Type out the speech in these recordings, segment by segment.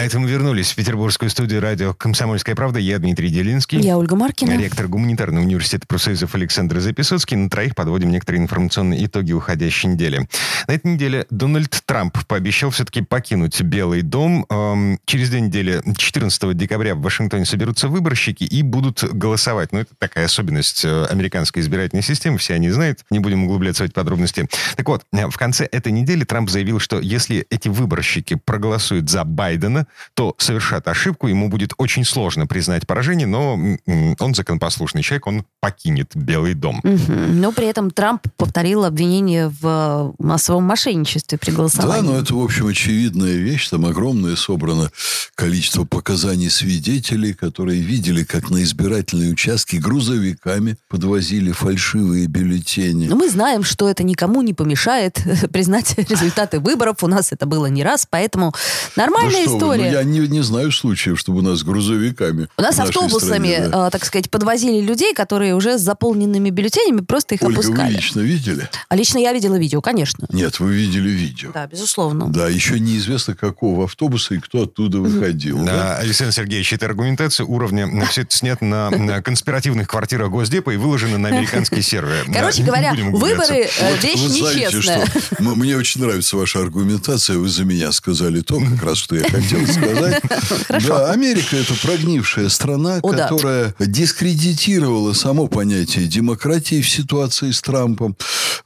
А это мы вернулись в петербургскую студию радио «Комсомольская правда». Я Дмитрий Делинский. Я Ольга Маркина. Ректор гуманитарного университета профсоюзов Александр Записоцкий. На троих подводим некоторые информационные итоги уходящей недели. На этой неделе Дональд Трамп пообещал все-таки покинуть Белый дом. Эм, через две недели, 14 декабря, в Вашингтоне соберутся выборщики и будут голосовать. Ну, это такая особенность э, американской избирательной системы. Все они знают. Не будем углубляться в эти подробности. Так вот, э, в конце этой недели Трамп заявил, что если эти выборщики проголосуют за Байдена, то совершат ошибку, ему будет очень сложно признать поражение, но он законопослушный человек, он покинет Белый дом. Угу. Но при этом Трамп повторил обвинение в массовом мошенничестве при голосовании. Да, но это, в общем, очевидная вещь. Там огромное собрано количество показаний свидетелей, которые видели, как на избирательные участки грузовиками подвозили фальшивые бюллетени. Но мы знаем, что это никому не помешает признать результаты выборов. У нас это было не раз, поэтому нормальная ну, история. Ну, я не, не знаю случаев, чтобы у нас грузовиками. У нас автобусами, стране, да. э, так сказать, подвозили людей, которые уже с заполненными бюллетенями просто их Ольга, опускали. вы лично видели? А лично я видела видео, конечно. Нет, вы видели видео. Да, безусловно. Да, еще неизвестно, какого автобуса и кто оттуда выходил. Да, да? Александр Сергеевич, это аргументация уровня, все это снято на, на конспиративных квартирах Госдепа и выложено на американские серверы. Короче Да, говоря, выборы э, Вот вещь знаете, нечестная. что мне очень нравится ваша аргументация. Вы за меня сказали то, как раз, что я хотел сказать. Да, Америка – это прогнившая страна, которая дискредитировала само понятие демократии в ситуации с Трампом.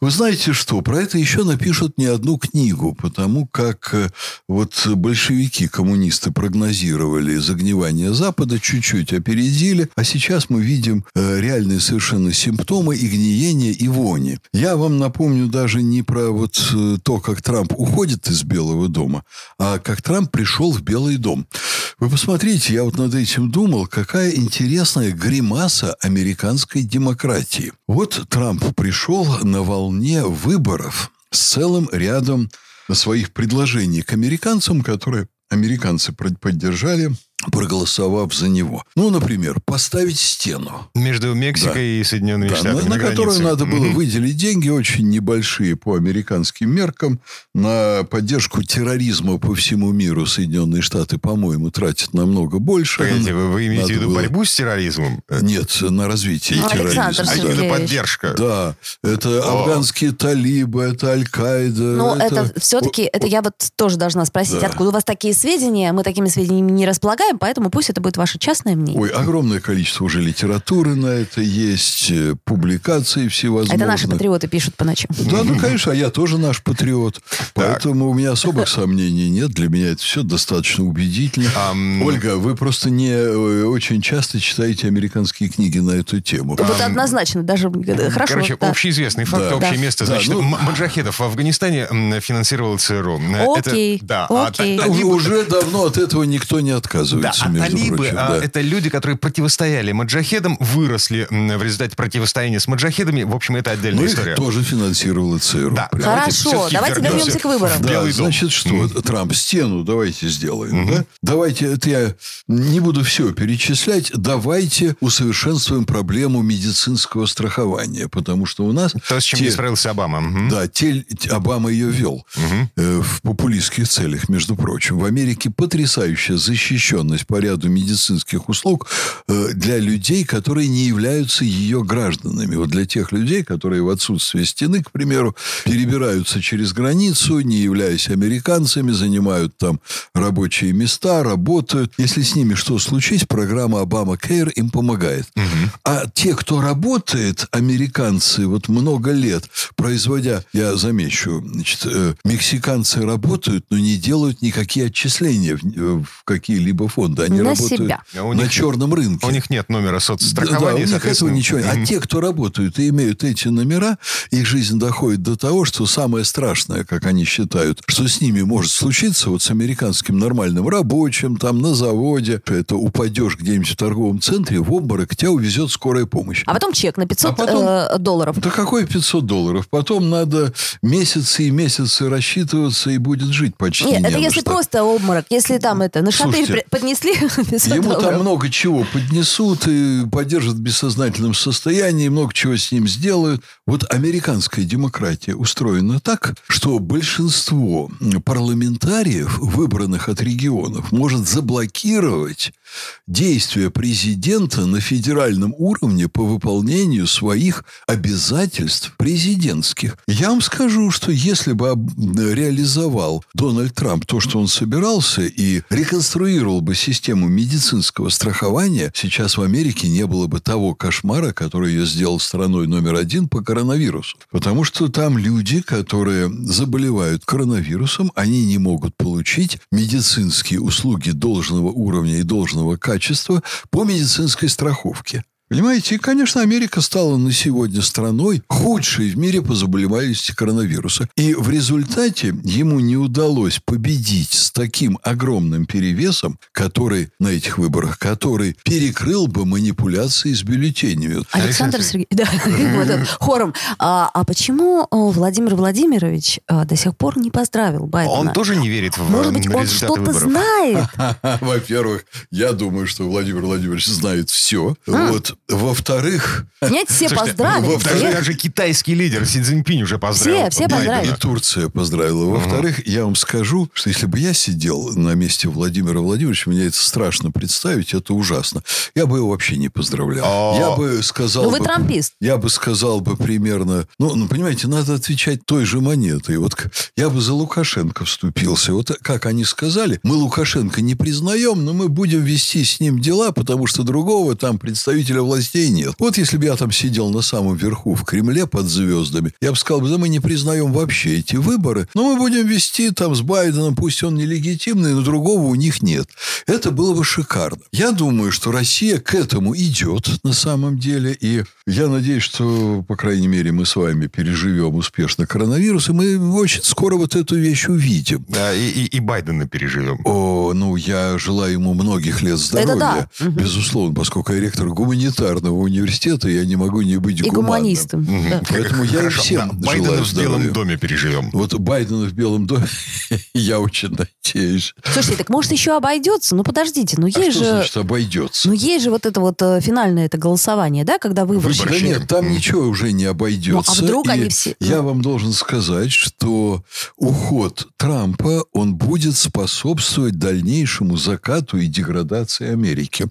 Вы знаете что? Про это еще напишут не одну книгу, потому как э, вот большевики, коммунисты прогнозировали загнивание Запада, чуть-чуть опередили, а сейчас мы видим э, реальные совершенно симптомы и гниения, и вони. Я вам напомню даже не про вот э, то, как Трамп уходит из Белого дома, а как Трамп пришел в Белый дом. Вы посмотрите, я вот над этим думал, какая интересная гримаса американской демократии. Вот Трамп пришел на волне выборов с целым рядом своих предложений к американцам, которые американцы поддержали, проголосовав за него. Ну, например, поставить стену. Между Мексикой и Соединенными Да, Штатами. на, на которую надо было Мгм. выделить деньги, очень небольшие по американским меркам, на поддержку терроризма по всему миру Соединенные Штаты, по-моему, тратят намного больше. Погодите, вы, вы имеете Надо в виду было- борьбу с терроризмом? Нет, на развитие Ну, терроризма. Александр А именно поддержка. Да, это О. афганские талибы, это Аль-Каида. Но это, все-таки, это я вот тоже должна спросить, Да. откуда у вас такие сведения? Мы такими сведениями не располагаем, поэтому пусть это будет ваше частное мнение. Ой, огромное количество уже литературы на это есть, э, публикаций всевозможных. это наши патриоты пишут по ночам. Да, ну, конечно, а я тоже наш патриот. Поэтому у меня особых сомнений нет. Для меня это все достаточно убедительно. Ольга, вы просто не э, очень часто читаете американские книги на эту тему. Вот однозначно, даже хорошо. Короче, общеизвестный факт, общее место. Значит, ну- м- маджахедов в Афганистане финансировал ЦРУ. Э, Окей, а окей. Уже- давно от этого никто не Да, отказывается, а между талибы, прочим. а, да. это люди, которые противостояли маджахедам, выросли в результате противостояния с маджахедами. В общем, это отдельная Ну, их история. тоже финансировала ЦРУ. Да, Хорошо, давайте вернемся вернемся к выборам. Да, Белый дом. значит, что, Трамп, стену давайте сделаем, да? Давайте, это я не буду все перечислять, давайте усовершенствуем проблему медицинского страхования, потому что у нас... То, с чем те- не справился Обама. Мгм. Да, те- Обама ее вел э, в популистских целях, между прочим. В Америке потрясающая защищенность по ряду медицинских услуг э, для людей, которые не являются ее гражданами. Вот для тех людей, которые в отсутствие стены, к примеру, перебираются через границу, не являясь американцами, занимают там рабочие места, работают. Если с ними что случись, программа Обама Кейр им помогает. А те, кто работает, американцы, вот много лет, производя, я замечу, значит, э, мексиканцы работают, но не делают никакие отчисления в, э, в какие-либо фонды. Они На работают себя. А на них- черном рынке. У них нет номера Да, соцстрахования, у них соответственно. этого ничего нет. А те, кто работают и имеют эти номера, их жизнь доходит до того, что самое страшное, как они считают, что с ними может случиться, вот с американским нормальным рабочим, там, на заводе, это упадешь где-нибудь в торговом центре, в обморок, тебя увезет скорая помощь. А потом чек на 500 А потом- э, долларов. Да какой 500 долларов? Потом надо месяцы и месяцы рассчитываться, и будет жить почти Нет, не это если что. просто обморок. Если там это на шатырь Слушайте, при- поднесли 500 Ему там много чего поднесут и поддержат в бессознательном состоянии, много чего с ним сделают. Вот американская демократия устроена так, что большинство парламентариев, выбранных от регионов, может заблокировать действия президента на федеральном уровне по выполнению своих обязательств президентских. Я вам скажу, что если бы реализовал Дональд Трамп то, что он собирался, и реконструировал бы систему медицинского страхования, сейчас в Америке не было бы того кошмара, который ее сделал страной номер один по коронавирусу. Потому что там люди, которые заболевают коронавирусом, они не могут получить медицинские услуги должного уровня и должного качества по медицинской страховке. Понимаете, и, конечно, Америка стала на сегодня страной худшей в мире по заболеваемости коронавируса. И в результате ему не удалось победить с таким огромным перевесом, который на этих выборах, который перекрыл бы манипуляции с бюллетенями. Александр Сергеевич, да, вот хором. А, а почему э, Владимир Владимирович э, до сих пор не поздравил Байдена? Он тоже не верит в Может быть, он что-то знает? Во-первых, я думаю, что Владимир Владимирович знает все. Вот. Во-вторых, Нет, все Слушайте, поздравили. ну, даже, все. даже китайский лидер Си Цзиньпинь уже поздравил. Все, все поздравили. И Турция поздравила. Во-вторых, я вам скажу, что если бы я сидел на месте Владимира Владимировича, мне это страшно представить, это ужасно. Я бы его вообще не поздравлял. О. Я бы сказал Ну, вы бы- трампист. Я бы сказал бы примерно... Ну, ну, понимаете, надо отвечать той же монетой. Вот я бы за Лукашенко вступился. Вот как они сказали, мы Лукашенко не признаем, но мы будем вести с ним дела, потому что другого там представителя властей нет. Вот если бы я там сидел на самом верху в Кремле под звездами, я бы сказал, да мы не признаем вообще эти выборы, но мы будем вести там с Байденом, пусть он нелегитимный, но другого у них нет. Это было бы шикарно. Я думаю, что Россия к этому идет на самом деле, и я надеюсь, что, по крайней мере, мы с вами переживем успешно коронавирус, и мы очень скоро вот эту вещь увидим. Да, и, и, и Байдена переживем. О, ну, я желаю ему многих лет здоровья, да. Мгм. безусловно, поскольку я ректор гуманитарного университета, я не могу не быть И гуманистом. да. Поэтому я и Хорошо, всем да, Байдена в Белом доме переживем. Вот Байдена в Белом доме, я очень надеюсь. Слушайте, так может еще обойдется? Ну подождите, ну А есть что же... значит обойдется? Ну, есть же вот это вот э, финальное это голосование, да, когда выборщики... Да нет, там ничего уже не обойдется. Ну, а вдруг И они все- Я вам должен сказать, что уход Трампа, он будет способствовать дальнейшему закату и деградации Америки.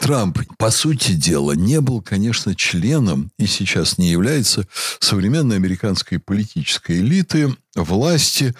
Трамп, по сути дела, не был, конечно, членом и сейчас не является современной американской политической элиты, власти.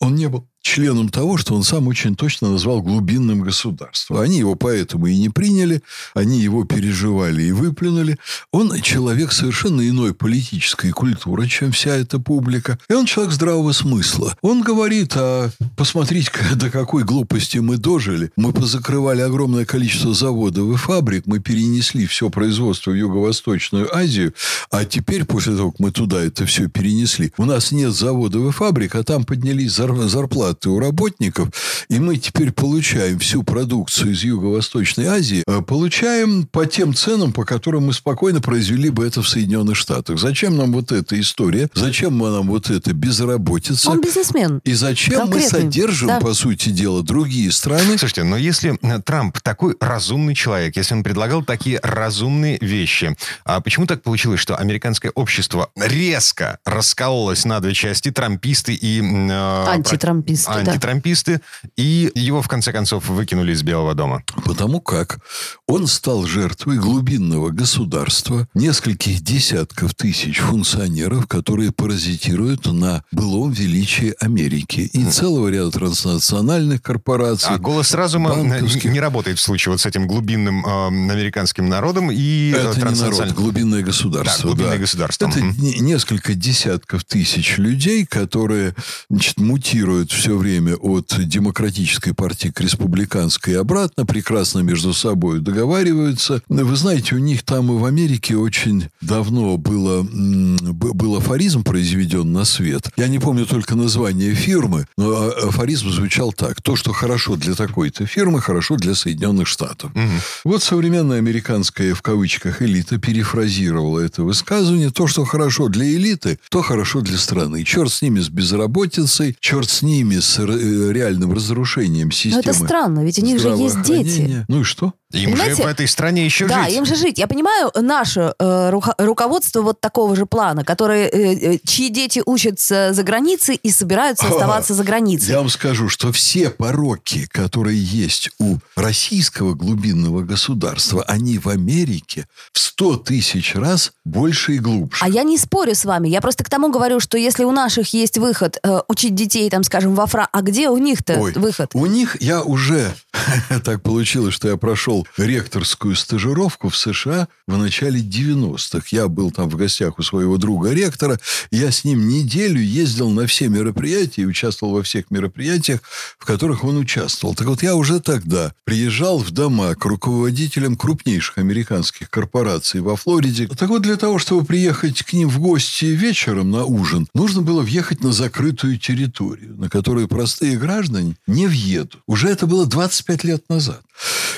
Он не был членом того, что он сам очень точно назвал глубинным государством. Они его поэтому и не приняли, они его переживали и выплюнули. Он человек совершенно иной политической культуры, чем вся эта публика. И он человек здравого смысла. Он говорит, а посмотрите, до какой глупости мы дожили. Мы позакрывали огромное количество заводов и фабрик, мы перенесли все производство в Юго-Восточную Азию, а теперь, после того, как мы туда это все перенесли, у нас нет заводов и фабрик, а там поднялись зар- зарплаты у работников, и мы теперь получаем всю продукцию из Юго-Восточной Азии, э, получаем по тем ценам, по которым мы спокойно произвели бы это в Соединенных Штатах. Зачем нам вот эта история? Зачем нам вот эта безработица? Он бизнесмен. И зачем мы Конкретный, содержим, да. по сути дела, другие страны? Слушайте, но если э, Трамп такой разумный человек, если он предлагал такие разумные вещи, а почему так получилось, что американское общество резко раскололось на две части, трамписты и... э, Антитрамписты, да. Антитрамписты, и его, в конце концов, выкинули из Белого дома. Потому как он стал жертвой глубинного государства, нескольких десятков тысяч функционеров, которые паразитируют на былом величии Америки и целого ряда транснациональных корпораций. А голос разума банковских. не работает в случае вот с этим глубинным э, американским народом и э, Это не народ, транснациональным- глубинное государство. Да, глубинное да. государство. Это не- несколько десятков тысяч людей, которые значит, мутируют все все время от демократической партии к республиканской и обратно, прекрасно между собой договариваются. Вы знаете, у них там и в Америке очень давно было, был афоризм произведен на свет. Я не помню только название фирмы, но а, афоризм звучал так. То, что хорошо для такой-то фирмы, хорошо для Соединенных Штатов. Угу. Вот современная американская, в кавычках, элита перефразировала это высказывание. То, что хорошо для элиты, то хорошо для страны. Черт с ними с безработицей, черт с ними с реальным разрушением системы. Но это странно, ведь у них же есть дети. Ну и что? Им Понимаете? же в этой стране еще да, жить. Да, им же жить. Я понимаю наше э, руководство вот такого же плана, которые, э, э, чьи дети учатся за границей и собираются оставаться за границей. Я вам скажу, что все пороки, которые есть у российского глубинного государства, они в Америке в сто тысяч раз больше и глубже. А я не спорю с вами. Я просто к тому говорю, что если у наших есть выход э, учить детей, там, скажем, во Фра... А где у них-то Ой, выход? У них я уже... так получилось, что я прошел ректорскую стажировку в США в начале 90-х. Я был там в гостях у своего друга ректора. Я с ним неделю ездил на все мероприятия и участвовал во всех мероприятиях, в которых он участвовал. Так вот, я уже тогда приезжал в дома к руководителям крупнейших американских корпораций во Флориде. Так вот, для того, чтобы приехать к ним в гости вечером на ужин, нужно было въехать на закрытую территорию, на которую простые граждане не въедут. Уже это было 25 лет назад.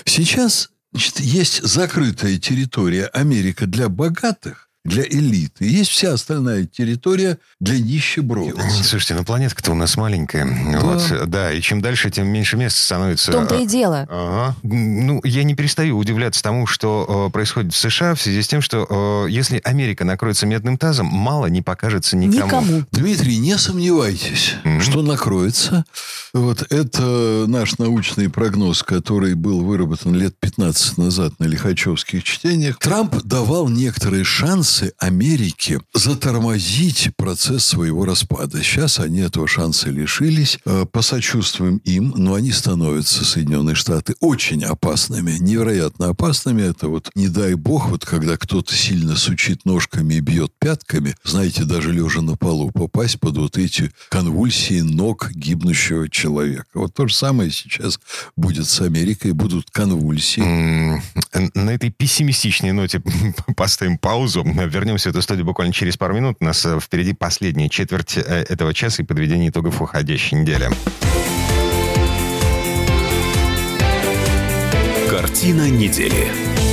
Сейчас значит, есть закрытая территория Америка для богатых, для элиты. Есть вся остальная территория для нищебродов. Слушайте, ну планетка-то у нас маленькая. Да. Вот, да, и чем дальше, тем меньше места становится. В том-то и дело. Ага. Ну, я не перестаю удивляться тому, что э, происходит в США в связи с тем, что э, если Америка накроется медным тазом, мало не покажется никому. Никому. Дмитрий, не сомневайтесь, mm-hmm. что накроется. Вот это наш научный прогноз, который был выработан лет 15 назад на лихачевских чтениях. Трамп давал некоторые шансы шансы Америки затормозить процесс своего распада. Сейчас они этого шанса лишились. Э, посочувствуем им, но они становятся, Соединенные Штаты, очень опасными, невероятно опасными. Это вот, не дай бог, вот когда кто-то сильно сучит ножками и бьет пятками, знаете, даже лежа на полу, попасть под вот эти конвульсии ног гибнущего человека. Вот то же самое сейчас будет с Америкой, будут конвульсии. На этой пессимистичной ноте поставим паузу. Вернемся в эту студию буквально через пару минут. У нас э, впереди последняя четверть э, этого часа и подведение итогов уходящей недели. Картина недели.